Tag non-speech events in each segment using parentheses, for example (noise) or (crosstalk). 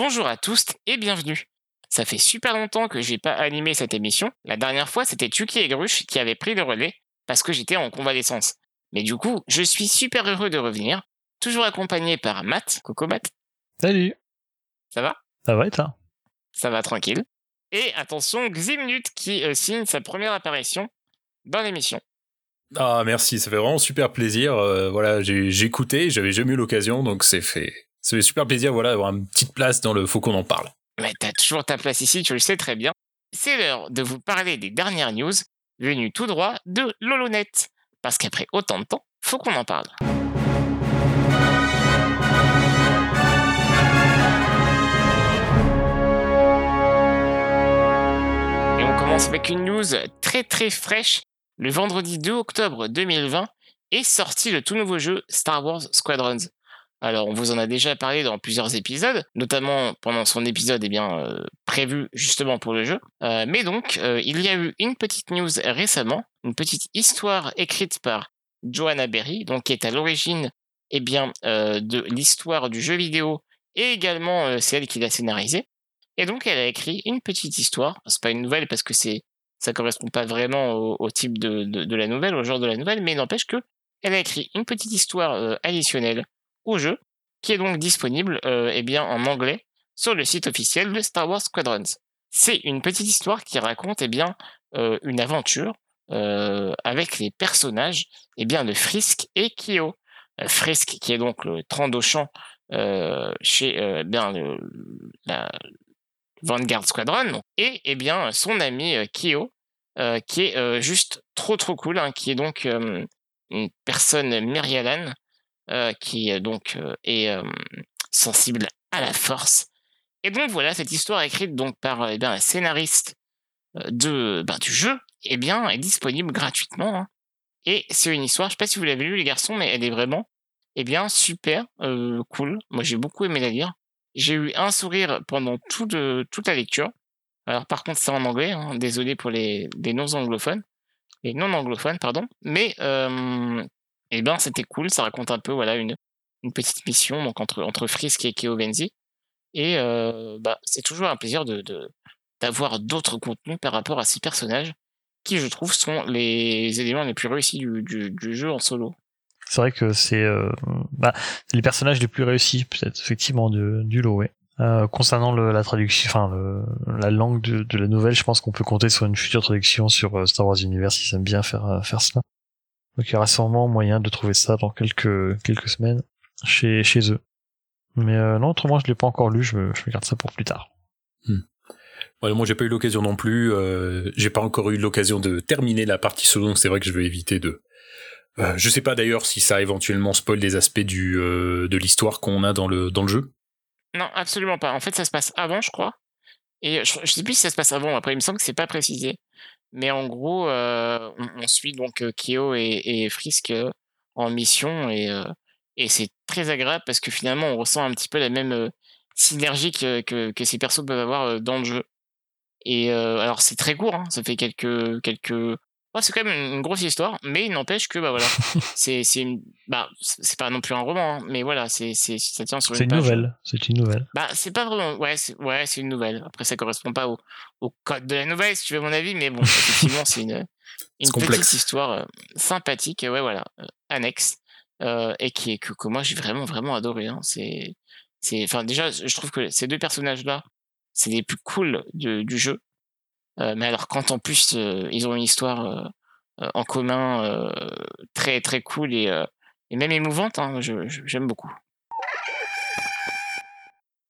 Bonjour à tous et bienvenue. Ça fait super longtemps que j'ai pas animé cette émission. La dernière fois, c'était Chucky et Gruche qui avaient pris le relais parce que j'étais en convalescence. Mais du coup, je suis super heureux de revenir, toujours accompagné par Matt. Coco Matt. Salut. Ça va? Ça va et toi? Ça va tranquille. Et attention, Ximnut qui euh, signe sa première apparition dans l'émission. Ah merci, ça fait vraiment super plaisir. Euh, voilà, j'ai écouté, j'avais jamais eu l'occasion, donc c'est fait. Ça fait super plaisir, voilà, d'avoir une petite place dans le Faut qu'on en parle. Mais t'as toujours ta place ici, tu le sais très bien. C'est l'heure de vous parler des dernières news venues tout droit de Lolonet. Parce qu'après autant de temps, faut qu'on en parle. Et on commence avec une news très très fraîche. Le vendredi 2 octobre 2020 est sorti le tout nouveau jeu Star Wars Squadrons. Alors, on vous en a déjà parlé dans plusieurs épisodes, notamment pendant son épisode eh bien, euh, prévu justement pour le jeu. Euh, mais donc, euh, il y a eu une petite news récemment, une petite histoire écrite par Joanna Berry, donc qui est à l'origine eh bien, de l'histoire du jeu vidéo et également c'est elle qui l'a scénarisé. Et donc, elle a écrit une petite histoire. C'est pas une nouvelle parce que c'est ça correspond pas vraiment au, type de, de, la nouvelle, au genre de la nouvelle, mais n'empêche que elle a écrit une petite histoire additionnelle au jeu, qui est donc disponible euh, eh bien, en anglais sur le site officiel de Star Wars Squadrons. C'est une petite histoire qui raconte eh bien, euh, une aventure euh, avec les personnages eh bien, de Frisk et Kyo. Frisk, qui est donc le Trandoshan chez bien, le, la Vanguard Squadron, et eh bien, son ami Kyo, qui est juste trop trop cool, hein, qui est donc une personne Myrialan, euh, qui donc euh, est sensible à la force. Et donc voilà, cette histoire écrite donc par eh bien, un scénariste de, ben, du jeu eh bien, est disponible gratuitement. Hein. Et c'est une histoire, je sais pas si vous l'avez lu les garçons, mais elle est vraiment eh bien, super cool. Moi j'ai beaucoup aimé la lire. J'ai eu un sourire pendant tout de, toute la lecture. Alors par contre c'est en anglais, hein. désolé pour les, les non-anglophones. Les non-anglophones, pardon. Mais et eh ben c'était cool, ça raconte un peu voilà une, une petite mission donc entre entre Frisk et Keo Benzi et euh, bah c'est toujours un plaisir de d'avoir d'autres contenus par rapport à ces personnages qui je trouve sont les éléments les plus réussis du, du, du jeu en solo. C'est vrai que c'est euh, bah, les personnages les plus réussis peut-être effectivement de, du lot ouais. Euh, concernant le, la traduction, enfin la langue de, de, la nouvelle, je pense qu'on peut compter sur une future traduction sur euh, Star Wars Universe ils aiment bien faire euh, faire cela. Donc il y aura sûrement moyen de trouver ça dans quelques quelques semaines chez chez eux. Mais euh, non, autrement je l'ai pas encore lu, je me, je garde ça pour plus tard. Hmm. moi j'ai pas eu l'occasion non plus, euh, j'ai pas encore eu l'occasion de terminer la partie solo, donc c'est vrai que je vais éviter de. Euh, je sais pas d'ailleurs si ça éventuellement spoil des aspects du euh, de l'histoire qu'on a dans le dans le jeu. Non, absolument pas. En fait, ça se passe avant, je crois. Et je, je sais plus si ça se passe avant. Après, il me semble que c'est pas précisé. Mais en gros, euh, on, suit donc Kyo et, Frisk en mission et, et c'est très agréable parce que finalement, on ressent un petit peu la même synergie que, que, que, ces persos peuvent avoir dans le jeu. Et alors, c'est très court, hein, ça fait quelques quelques c'est quand même une grosse histoire, mais il n'empêche que bah voilà, (laughs) c'est c'est bah c'est pas non plus un roman, hein, mais voilà, c'est c'est ça tient sur une, une nouvelle, c'est une nouvelle. Bah c'est pas vraiment, ouais, c'est ouais, c'est une nouvelle. Après ça correspond pas au, au code de la nouvelle, si tu veux mon avis, mais bon, (laughs) effectivement c'est une une petite histoire euh, sympathique, ouais voilà, euh, annexe, euh, et qui est que, que moi j'ai vraiment vraiment adoré. Hein. C'est c'est, enfin déjà, je trouve que ces deux personnages là, c'est les plus cool du jeu. Euh, mais alors quand en plus euh, ils ont une histoire euh, en commun très très cool et, et même émouvante, hein, j'aime beaucoup.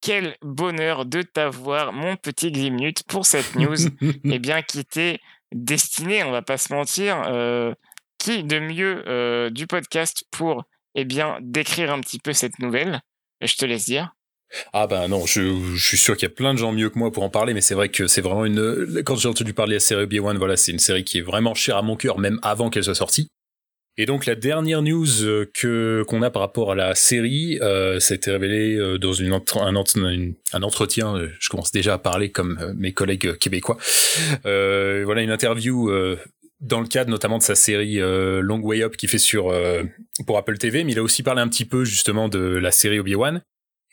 Quel bonheur de t'avoir, mon petit Glimnut, pour cette news, (laughs) eh bien, qui était destinée, on va pas se mentir, qui de mieux du podcast pour, eh bien, décrire un petit peu cette nouvelle? Je te laisse dire. Ah ben non, je, suis sûr qu'il y a plein de gens mieux que moi pour en parler, mais c'est vrai que c'est vraiment une. Quand j'ai entendu parler de la série Obi-Wan, voilà, c'est une série qui est vraiment chère à mon cœur, même avant qu'elle soit sortie. Et donc la dernière news que qu'on a par rapport à la série, euh, ça a été révélé euh, dans un, un, entretien. Euh, je commence déjà à parler comme euh, mes collègues québécois. Euh, voilà une interview dans le cadre notamment de sa série Long Way Up qui fait sur pour Apple TV, mais il a aussi parlé un petit peu justement de la série Obi-Wan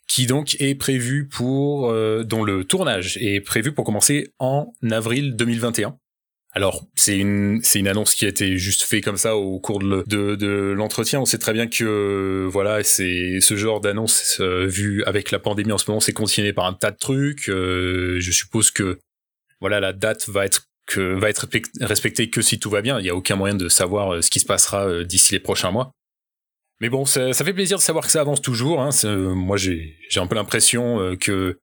qui donc est prévu pour, dont le tournage est prévu pour commencer en avril 2021. Alors, c'est une, c'est une annonce qui a été juste fait comme ça au cours de l'entretien. On sait très bien que, voilà, c'est ce genre d'annonce, euh, vu avec la pandémie en ce moment, c'est continué par un tas de trucs. Euh, je suppose que, voilà, la date va être que va être respectée que si tout va bien. Il n'y a aucun moyen de savoir euh, ce qui se passera d'ici les prochains mois. Mais bon, ça, ça, fait plaisir de savoir que ça avance toujours. Hein. Moi, j'ai un peu l'impression que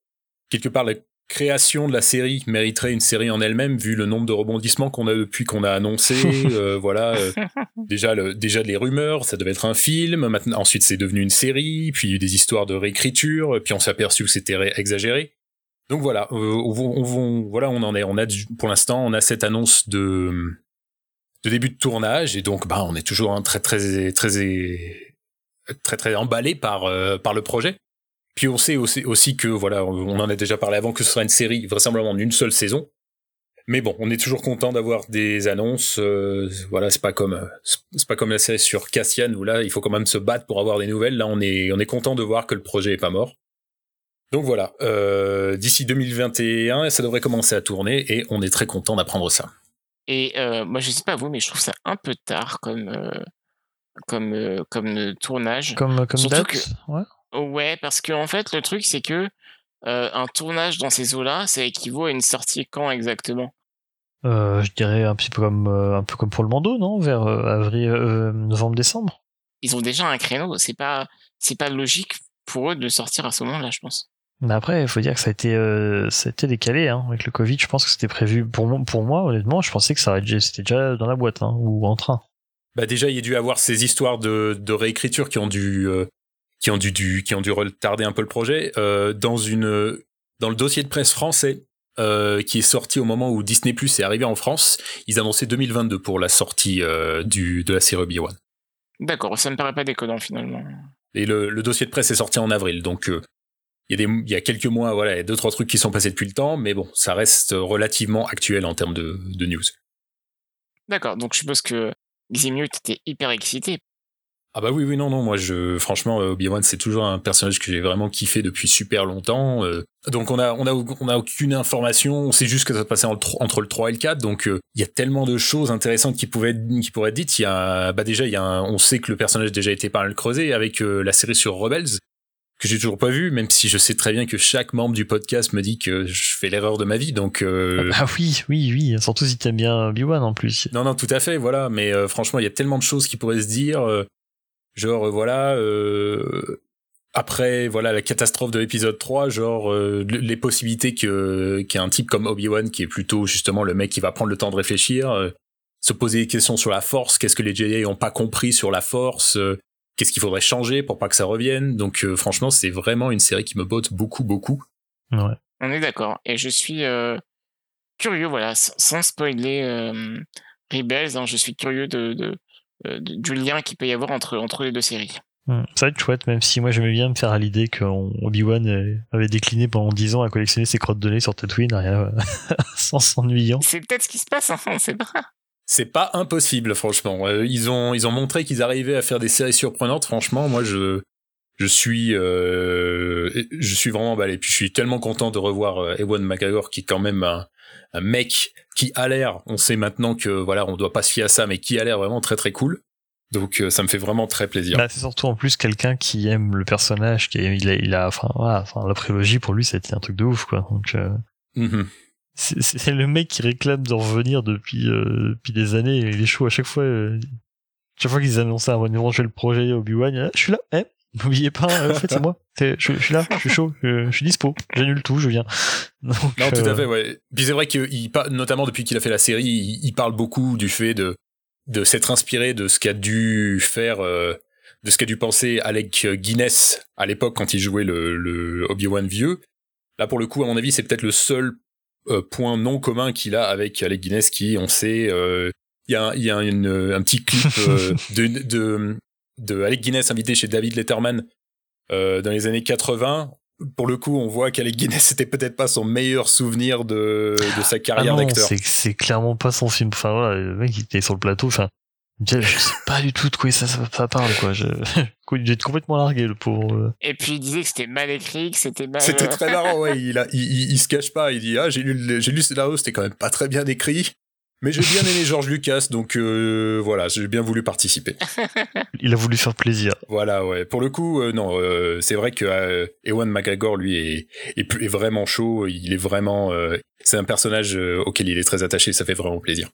quelque part la création de la série mériterait une série en elle-même vu le nombre de rebondissements qu'on a depuis qu'on a annoncé (laughs) euh, voilà euh, (laughs) déjà le, déjà les rumeurs ça devait être un film maintenant ensuite c'est devenu une série puis il y a eu des histoires de réécriture puis on s'est aperçu que c'était exagéré donc voilà euh, on, voilà on en est on a pour l'instant on a cette annonce de de début de tournage et donc bah on est toujours très très très très très emballé par par le projet puis on sait aussi, que, voilà, on en a déjà parlé avant, que ce sera une série vraisemblablement d'une seule saison. Mais bon, on est toujours content d'avoir des annonces. Euh, voilà, c'est pas comme c'est pas comme la série sur Cassian où là, il faut quand même se battre pour avoir des nouvelles. Là, on est on est content de voir que le projet est pas mort. Donc voilà, euh, d'ici 2021, ça devrait commencer à tourner et on est très content d'apprendre ça. Et euh, moi, je sais pas vous, mais je trouve ça un peu tard comme comme comme tournage. Comme comme date, ouais. Ouais, parce que en fait, le truc, c'est que un tournage dans ces eaux-là, ça équivaut à une sortie quand exactement? Je dirais un petit peu comme un peu comme pour le Mando, non? Vers avril, novembre-décembre. Ils ont déjà un créneau. C'est pas c'est pas logique pour eux de sortir à ce moment-là, je pense. Mais après, il faut dire que ça a été, ça a été décalé hein. avec le Covid. Je pense que c'était prévu pour moi, pour moi, honnêtement. Je pensais que ça c'était déjà dans la boîte hein, ou en train. Bah déjà, il y a dû avoir ces histoires de, de réécriture qui ont dû qui ont dû, du, qui ont dû retarder un peu le projet. Euh, dans, une, dans le dossier de presse français, euh, qui est sorti au moment où Disney Plus est arrivé en France, ils annonçaient 2022 pour la sortie euh, du, de la série Obi-Wan. D'accord, ça me paraît pas déconnant finalement. Et le, le, dossier de presse est sorti en avril, donc il y, a des, il y a quelques mois, voilà, il y a deux trois trucs qui sont passés depuis le temps, mais bon, ça reste relativement actuel en termes de, de news. D'accord, donc je suppose que Ximut était hyper excité ah bah oui oui non non moi je franchement euh, Obi-Wan c'est toujours un personnage que j'ai vraiment kiffé depuis super longtemps euh. donc on a on a on a aucune information on sait juste que ça se passait entre, le 3 et le 4 donc euh, il y a tellement de choses intéressantes qui pouvaient qui pourraient être dites il y a bah déjà il y a on sait que le personnage a déjà été pas mal creusé avec la série sur Rebels que j'ai toujours pas vu même si je sais très bien que chaque membre du podcast me dit que je fais l'erreur de ma vie donc ah oui oui oui surtout si t'aimes bien Obi-Wan en plus. Non non tout à fait voilà mais franchement il y a tellement de choses qui pourraient se dire Genre, voilà, euh, après, voilà, la catastrophe de l'épisode 3, genre, euh, les possibilités que, qu'il y ait un type comme Obi-Wan, qui est plutôt justement le mec qui va prendre le temps de réfléchir, euh, se poser des questions sur la force, qu'est-ce que les Jedi ont pas compris sur la force, qu'est-ce qu'il faudrait changer pour pas que ça revienne? Donc, franchement, c'est vraiment une série qui me botte beaucoup, beaucoup. Ouais. On est d'accord. Et je suis curieux, voilà, sans spoiler Rebels, hein, je suis curieux de, de euh, du lien qu'il peut y avoir entre, entre les deux séries. Ça va être chouette, même si moi j'aimais bien me faire à l'idée que Obi-Wan avait décliné pendant 10 ans à collectionner ses crottes de nez sur Tatooine, rien, (laughs) sans s'ennuyant. C'est peut-être ce qui se passe, hein, on sait pas. C'est pas impossible, franchement. Euh, ils, ont, ils ont montré qu'ils arrivaient à faire des séries surprenantes. Franchement, moi, je, je suis, euh, je suis vraiment emballé. Puis je suis tellement content de revoir Ewan McGregor, qui est quand même un, un mec qui a l'air, on sait maintenant que voilà, on doit pas se fier à ça, mais qui a l'air vraiment très très cool. Donc euh, ça me fait vraiment très plaisir. Bah, c'est surtout en plus quelqu'un qui aime le personnage, qui il a, il a enfin, voilà, enfin la prélogie pour lui c'était un truc de ouf quoi. Donc euh, mm-hmm. C'est le mec qui réclame de revenir depuis euh, depuis des années. il est chaud à chaque fois. chaque fois qu'ils annonçaient un éventuel projet Obi-Wan, je suis là, eh, N'oubliez pas, en fait, c'est moi. Je, je, suis là, je suis chaud, je, suis dispo, j'annule tout, je viens. non, tout à euh, fait, ouais. Puis c'est vrai qu'il, notamment depuis qu'il a fait la série, il, parle beaucoup du fait de, de s'être inspiré de ce qu'a dû faire, euh, de ce qu'a dû penser Alec Guinness à l'époque quand il jouait le, le Obi-Wan vieux. Là, pour le coup, à mon avis, c'est peut-être le seul euh, point non commun qu'il a avec Alec Guinness qui, on sait, il y a, y a un petit clip (laughs) de, de, de Alec Guinness invité chez David Letterman euh, dans les années 80. Pour le coup, on voit qu'Alec Guinness c'était peut-être pas son meilleur souvenir de, de sa carrière ah d'acteur. C'est clairement pas son film. Enfin voilà, le mec il était sur le plateau. Enfin, Je sais pas du tout de quoi ça, ça, parle, quoi. Je... (laughs) J'ai complètement largué, le pauvre. Et puis il disait que c'était mal écrit, que c'était mal. C'était très (laughs) marrant, ouais. Il, a, il, se cache pas. Il dit Ah, j'ai lu, j'ai lu le scénario, c'était quand même pas très bien écrit. Mais j'ai bien aimé George Lucas, donc euh, voilà, j'ai bien voulu participer. (laughs) Il a voulu faire plaisir. Voilà, ouais. Pour le coup, euh, non, euh, c'est vrai que Ewan McGregor, lui, est, est, est, vraiment chaud. Il est vraiment, c'est un personnage auquel il est très attaché. Ça fait vraiment plaisir.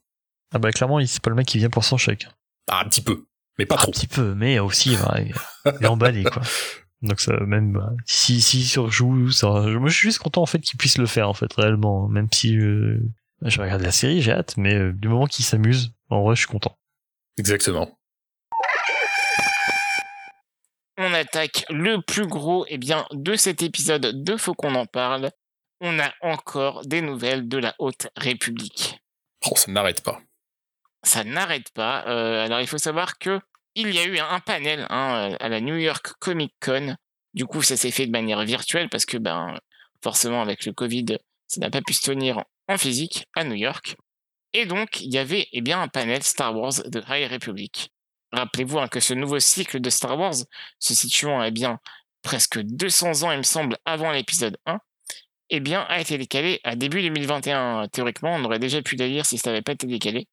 Ah bah clairement, c'est pas le mec qui vient pour son chèque. Ah, un petit peu, mais pas trop. Un petit peu, mais aussi, il est emballé quoi. (laughs) Donc ça, même bah, si si surjoue, ça, moi je suis juste content en fait qu'il puisse le faire en fait réellement, même si je vais regarder la série, j'ai hâte, mais euh, du moment qu'il s'amuse, en vrai, je suis content. Exactement. On attaque le plus gros eh bien, de cet épisode de Faut qu'on en parle. On a encore des nouvelles de la Haute République. Oh, ça n'arrête pas. Ça n'arrête pas. Alors, il faut savoir que il y a eu un panel hein, à la New York Comic Con. Du coup, ça s'est fait de manière virtuelle parce que, ben, forcément, avec le Covid, ça n'a pas pu se tenir en physique à New York. Et donc, il y avait eh bien, un panel Star Wars de High Republic. Rappelez-vous hein, que ce nouveau cycle de Star Wars, se situant eh bien, presque 200 ans, il me semble, avant l'épisode 1, eh bien, a été décalé à début 2021. Théoriquement, on aurait déjà pu la lire si ça n'avait pas été décalé,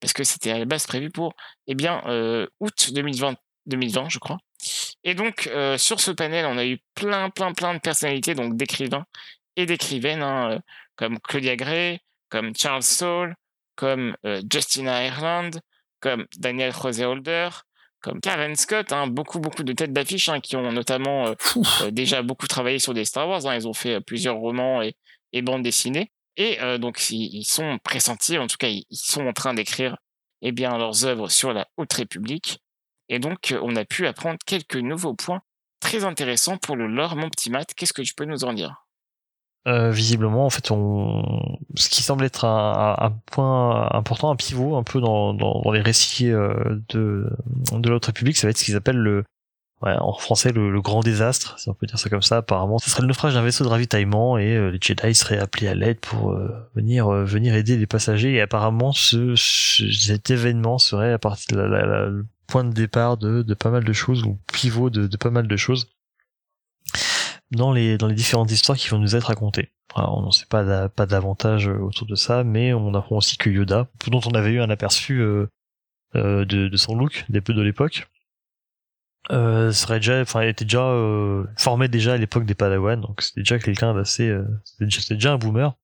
parce que c'était à la base prévu pour eh bien, euh, août 2020, 2020, je crois. Et donc, euh, sur ce panel, on a eu plein, plein, plein de personnalités, donc d'écrivains et d'écrivaines, hein, euh, comme Claudia Gray, comme Charles Saul, comme Justina Ireland, comme Daniel José Holder, comme Karen Scott, hein, beaucoup beaucoup de têtes d'affiche hein, qui ont notamment déjà beaucoup travaillé sur des Star Wars. Ils ont fait plusieurs romans et, bandes dessinées. Et donc ils, sont pressentis, en tout cas ils, sont en train d'écrire eh bien leurs œuvres sur la Haute République. Et donc on a pu apprendre quelques nouveaux points très intéressants pour le lore, mon petit Matt. Qu'est-ce que tu peux nous en dire? Euh, visiblement, en fait, on... ce qui semble être un, point important, un pivot un peu dans, les récits euh, de, de l'autre République, ça va être ce qu'ils appellent le, ouais, en français, le, grand désastre, si on peut dire ça comme ça. Apparemment, ce serait le naufrage d'un vaisseau de ravitaillement et euh, les Jedi seraient appelés à l'aide pour venir venir aider les passagers. Et apparemment, ce, cet événement serait à partir de la, le point de départ de, pas mal de choses ou pivot de, pas mal de choses dans les dans les différentes histoires qui vont nous être racontées. on n'en sait pas pas davantage euh, autour de ça, mais on apprend aussi que Yoda, dont on avait eu un aperçu euh, euh, de, de, son look des peu de l'époque, euh, serait déjà, enfin, était déjà euh, formé déjà à l'époque des Padawan, donc c'était déjà quelqu'un d'assez, euh, c'était déjà, déjà, un boomer.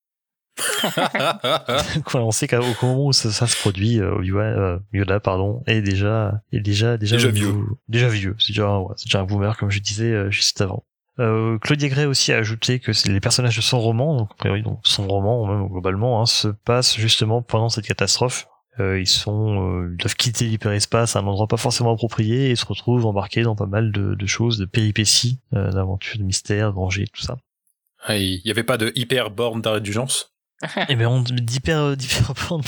(laughs) (laughs) on sait qu'au moment où ça, ça se produit, Yoda, pardon, est déjà, est déjà, déjà, déjà vieux, déjà vieux. C'est déjà, ouais, c'est déjà un boomer comme je disais juste avant. Euh, Claudia Gray aussi a ajouté que les personnages de son roman, donc, donc son roman même globalement, hein, se passent justement pendant cette catastrophe. Euh, ils sont, euh, ils doivent quitter l'hyperespace à un endroit pas forcément approprié et se retrouvent embarqués dans pas mal de, de choses, de péripéties, euh, d'aventures, de mystères, de dangers, tout ça. Ah, il y avait pas de hyper borne d'indulgence? (laughs) Eh ben, on d'hyper, d'hyper borne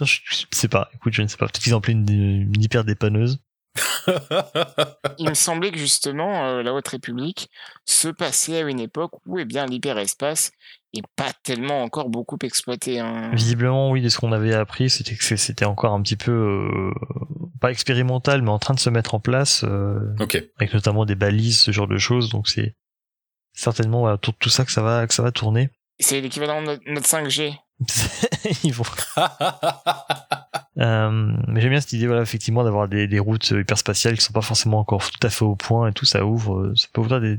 je, je sais pas. Écoute, je ne sais pas. Peut-être qu'ils ont appelé une, une hyper dépanneuse. (laughs) Il me semblait que justement, euh, la Haute République se passait à une époque où eh bien, l'hyperespace n'est pas tellement encore beaucoup exploité. Hein. Visiblement, oui, de ce qu'on avait appris, c'était que c'était encore un petit peu, euh, pas expérimental, mais en train de se mettre en place, euh, avec notamment des balises, ce genre de choses. Donc c'est certainement autour de tout ça que ça va, que ça va tourner. C'est l'équivalent de notre 5G. (laughs) Ils vont. Euh, mais j'aime bien cette idée, voilà, effectivement, d'avoir des, des routes hyperspatiales qui sont pas forcément encore tout à fait au point et tout, ça ouvre, euh, ça peut ouvrir des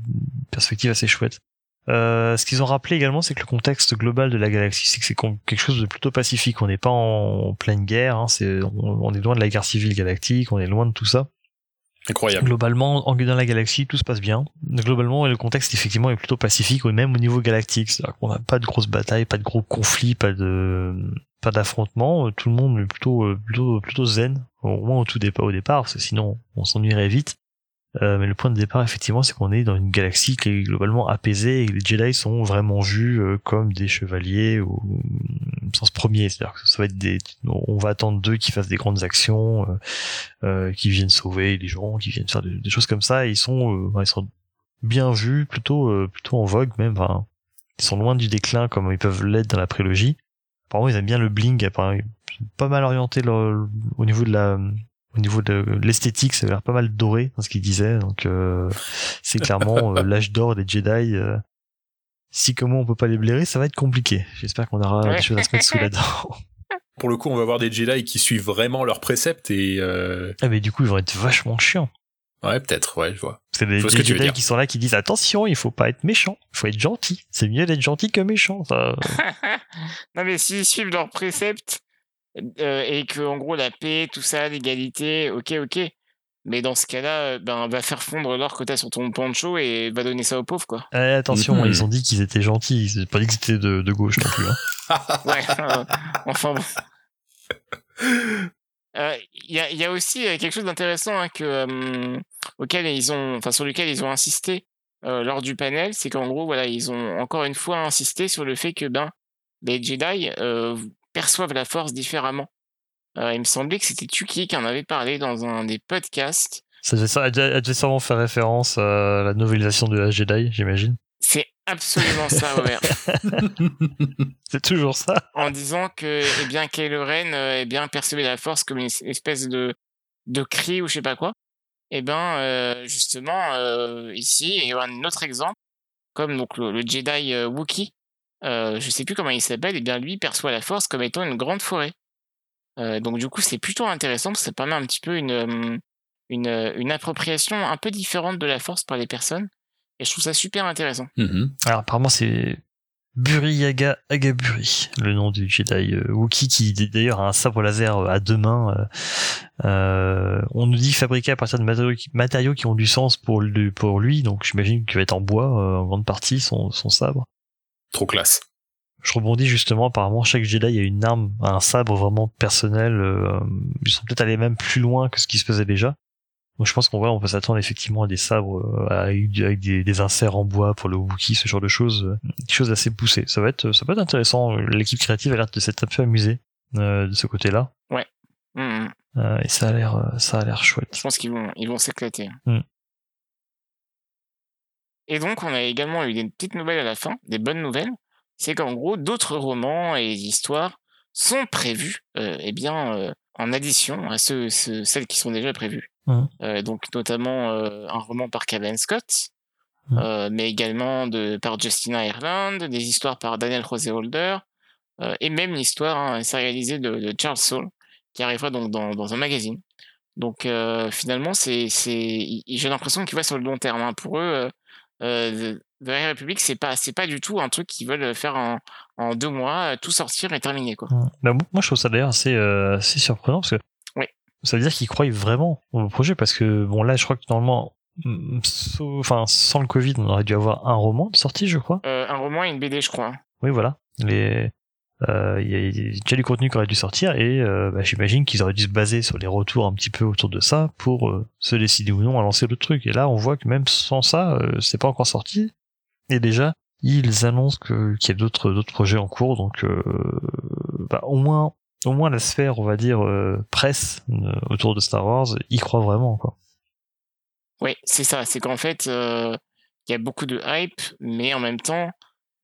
perspectives assez chouettes. Euh, ce qu'ils ont rappelé également, c'est que le contexte global de la galaxie, c'est que c'est quelque chose de plutôt pacifique. On n'est pas en pleine guerre, hein, c'est, on, est loin de la guerre civile galactique, on est loin de tout ça. Incroyable. Globalement, en dans la galaxie, tout se passe bien. Globalement, le contexte effectivement est plutôt pacifique, même au niveau galactique. C'est-à-dire qu'on n'a pas de grosses batailles, pas de gros conflits, pas de pas d'affrontement. Tout le monde est plutôt plutôt plutôt zen, au moins au tout départ, au départ, parce que sinon on s'ennuierait vite. Euh, mais le point de départ, effectivement, c'est qu'on est dans une galaxie qui est globalement apaisée et les Jedi sont vraiment vus euh, comme des chevaliers au sens premier. C'est-à-dire que ça va être des, on va attendre d'eux qui fassent des grandes actions, euh, euh, qui viennent sauver les gens, qui viennent faire des, choses comme ça. Et ils sont, ils sont bien vus, plutôt, plutôt en vogue même. Enfin, ils sont loin du déclin comme ils peuvent l'être dans la prélogie. Apparemment, ils aiment bien le bling. Apparemment, ils sont pas mal orientés au niveau de la au niveau de l'esthétique, ça a l'air pas mal doré dans ce qu'il disait. Donc c'est clairement (laughs) l'âge d'or des Jedi. si comment on peut pas les blairer, ça va être compliqué. J'espère qu'on aura des choses à se mettre sous la (laughs) dent. Pour le coup, on va voir des Jedi qui suivent vraiment leurs préceptes et. Ah mais du coup, ils vont être vachement chiants. Ouais, peut-être, ouais, je vois. C'est des, des Jedi qui sont là qui disent attention, il faut pas être méchant, il faut être gentil. C'est mieux d'être gentil que méchant. Ça. (laughs) non mais s'ils suivent leurs préceptes euh, et que en gros la paix, tout ça, l'égalité, ok, ok. Mais dans ce cas-là, ben va faire fondre l'or que t'as sur ton pancho et va donner ça aux pauvres quoi. Eh, attention, ils ont dit qu'ils étaient gentils, ils ont pas dit qu'ils étaient de, de, gauche non plus. Hein. (laughs) ouais, euh, enfin bon. (laughs) Euh, il y, a, y, a, aussi quelque chose d'intéressant hein, que auquel ils ont, enfin sur lequel ils ont insisté euh, lors du panel, c'est qu'en gros voilà ils ont encore une fois insisté sur le fait que ben les Jedi euh, perçoivent la Force différemment. Euh, il me semblait que c'était Tuki qui en avait parlé dans un des podcasts. Ça devait, sûrement faire référence à la novélisation de la Jedi, j'imagine. C'est absolument ça, Robert. (laughs) c'est toujours ça. En disant que, eh bien, Kylo Ren, euh, eh bien, percevait la Force comme une espèce de de cri ou je sais pas quoi eh ben euh, justement euh, ici il y a un autre exemple comme donc le, Jedi euh, Wookiee euh, je sais plus comment il s'appelle et bien lui perçoit la Force comme étant une grande forêt euh, donc du coup c'est plutôt intéressant parce que ça permet un petit peu une, une une appropriation un peu différente de la Force par les personnes et je trouve ça super intéressant. Mmh Alors apparemment c'est Buriyaga Agaburi, le nom du Jedi euh, Wookiee qui d'ailleurs a un sabre laser euh, à deux mains. Euh, euh, on nous dit fabriqué à partir de matériaux qui, matériaux qui ont du sens pour, le, pour lui, donc j'imagine qu'il va être en bois en grande partie son, son sabre. Trop classe. Je rebondis justement, apparemment chaque Jedi a une arme, un sabre vraiment personnel. ils sont peut-être allés même plus loin que ce qui se faisait déjà. Donc je pense qu'on on peut s'attendre effectivement à des sabres euh, avec, des, des, inserts en bois pour le Wookiee, ce genre de choses, euh, des choses assez poussées. Ça va être, ça peut être intéressant. L'équipe créative a l'air de s'être un peu amusée euh, de ce côté-là. Ouais. Mmh, mmh. et ça a l'air, ça a l'air chouette. Je pense qu'ils vont, ils vont s'éclater. Mmh. Et donc on a également eu des petites nouvelles à la fin, des bonnes nouvelles. C'est qu'en gros d'autres romans et histoires sont prévus, euh, eh bien, en addition à ceux, celles qui sont déjà prévues. Mmh. Euh, donc notamment euh, un roman par Kevin Scott, mmh. euh, mais également de, par Justina Ireland, des histoires par Daniel José Holder, et même l'histoire hein, sérialisée de, de, Charles Saul, qui arrivera donc dans, dans un magazine. Donc finalement, c'est, c'est, j'ai l'impression qu'il va sur le long terme. Hein. Pour eux, euh, The République, c'est pas, c'est pas du tout un truc qu'ils veulent faire en, en deux mois, tout sortir et terminer quoi. Mmh. Bah, moi, je trouve ça d'ailleurs assez, assez surprenant parce que ça veut dire qu'ils croient vraiment au projet parce que bon là je crois que normalement mm, enfin sans le Covid on aurait dû avoir un roman de sortie je crois euh, un roman et une BD je crois oui voilà les euh, il y a du contenu qui aurait dû sortir et euh, bah, j'imagine qu'ils auraient dû se baser sur les retours un petit peu autour de ça pour euh, se décider ou non à lancer le truc et là on voit que même sans ça c'est pas encore sorti et déjà ils annoncent qu'il y a d'autres d'autres projets en cours donc bah, au moins au moins la sphère, on va dire, presse autour de Star Wars, y croit vraiment, quoi. Oui, c'est ça. C'est qu'en fait, il y a beaucoup de hype, mais en même temps,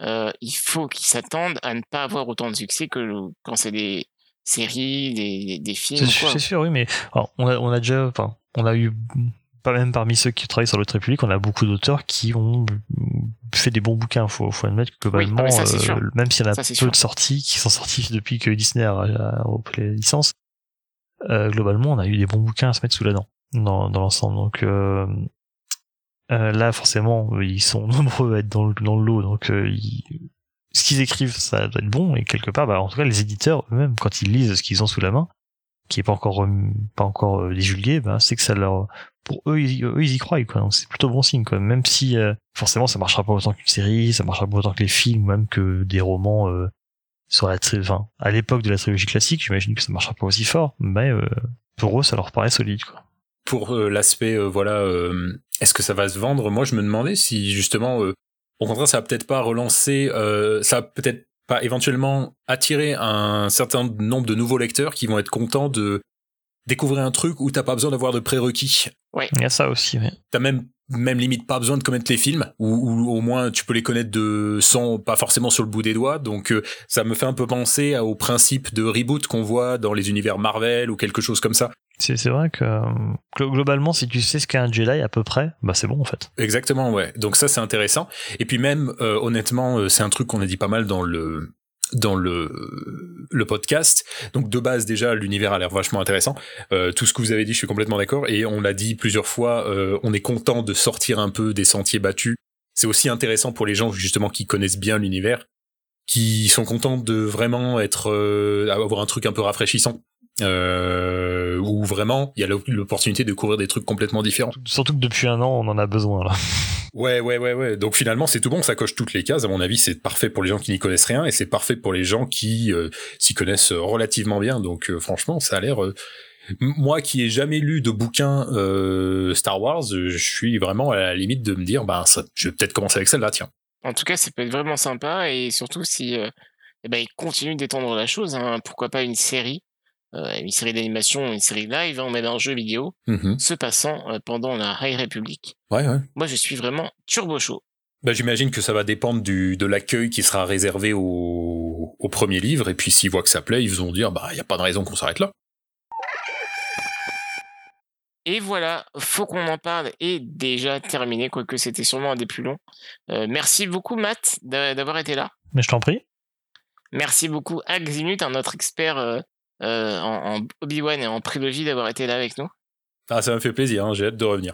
il faut qu'ils s'attendent à ne pas avoir autant de succès que quand c'est des séries, des, des films. C'est sûr, oui, mais on, a, on a déjà, enfin, on a eu pas même parmi ceux qui travaillent sur le République, on a beaucoup d'auteurs qui ont fait des bons bouquins. Faut, faut admettre que globalement, euh, même s'il y en a peu de sorties qui sont sorties (laughs) depuis que Disney a, repris les licences, euh, globalement, on a eu des bons bouquins à se mettre sous la dent dans, dans l'ensemble. Donc euh, euh là, forcément, ils sont (laughs) nombreux à être dans le, dans le lot. Donc, euh, ce qu'ils écrivent, ça doit être bon. Et quelque part, bah, en tout cas, les éditeurs eux-mêmes, quand ils lisent ce qu'ils ont sous la main, qui est pas encore pas encore euh, divulgué, bah, c'est que ça leur pour eux ils, eux, y croient. Donc c'est plutôt bon signe. Même si euh, forcément ça marchera pas autant qu'une série, ça marchera pas autant que les films, même que des romans euh, sur la enfin, à l'époque de la trilogie classique, j'imagine que ça marchera pas aussi fort, mais euh, pour eux ça leur paraît solide. Pour l'aspect voilà, est-ce que ça va se vendre? Moi je me demandais si justement au contraire ça va peut-être pas relancer, ça va peut-être pas éventuellement attirer un certain nombre de nouveaux lecteurs qui vont être contents de découvrir un truc où t'as pas besoin d'avoir de prérequis Ouais. Il y a ça aussi, oui. T'as même même limite pas besoin de connaître les films ou, ou au moins tu peux les connaître de sans pas forcément sur le bout des doigts donc euh, ça me fait un peu penser au principe de reboot qu'on voit dans les univers Marvel ou quelque chose comme ça C'est vrai que glo- globalement, si tu sais ce qu'est un Jedi à peu près, bah c'est bon en fait. exactement ouais. Donc ça c'est intéressant. Et puis même euh, honnêtement euh, c'est un truc qu'on a dit pas mal dans le dans le le podcast. Donc de base déjà l'univers a l'air vachement intéressant. Euh, tout ce que vous avez dit je suis complètement d'accord. Et on l'a dit plusieurs fois euh, on est content de sortir un peu des sentiers battus. C'est aussi intéressant pour les gens justement qui connaissent bien l'univers qui sont contents de vraiment être euh, avoir un truc un peu rafraîchissant euh, où vraiment il y a l'opportunité de couvrir des trucs complètement différents Surtout que depuis un an, on en a besoin là. (laughs) Ouais, ouais, ouais, ouais. Donc finalement, c'est tout bon, ça coche toutes les cases. À mon avis, c'est parfait pour les gens qui n'y connaissent rien et c'est parfait pour les gens qui euh, s'y connaissent relativement bien. Donc euh, franchement, ça a l'air. euh, Moi, qui ai jamais lu de bouquin euh, Star Wars, euh, je suis vraiment à la limite de me dire, bah, ça, je vais peut-être commencer avec celle-là, tiens. En tout cas, ça peut être vraiment sympa et surtout si euh, eh ben, ils continuent d'étendre la chose, hein, pourquoi pas une série, euh, une série d'animation, une série live, hein, on met un jeu vidéo Mhm. se passant euh, pendant la High Republic. Ouais, ouais. Moi, je suis vraiment turbo chaud. Bah, j'imagine que ça va dépendre du, de l'accueil qui sera réservé au, au premier livre. Et puis s'ils voient que ça plaît, ils vont dire, bah, il y a pas de raison qu'on s'arrête là. Et voilà, faut qu'on en parle et déjà terminé, quoique c'était sûrement un des plus longs. Euh, merci beaucoup Matt d'a- d'avoir été là. Mais je t'en prie. Merci beaucoup à Xinut, un autre expert euh, euh, en, en Obi-Wan et en prélogie d'avoir été là avec nous. Ah, ça me fait plaisir, hein, j'ai hâte de revenir.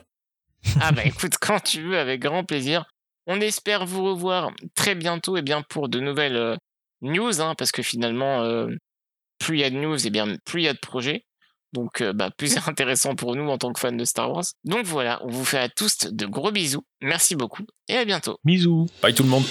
Ah bah écoute, (laughs) quand tu veux, avec grand plaisir. On espère vous revoir très bientôt et bien pour de nouvelles euh, news, hein, parce que finalement, euh, plus il y a de news, et bien plus il y a de projets. Donc euh, bah, plus (laughs) c'est intéressant pour nous en tant que fans de Star Wars. Donc voilà, on vous fait à tous de gros bisous. Merci beaucoup et à bientôt. Bisous. Bye tout le monde.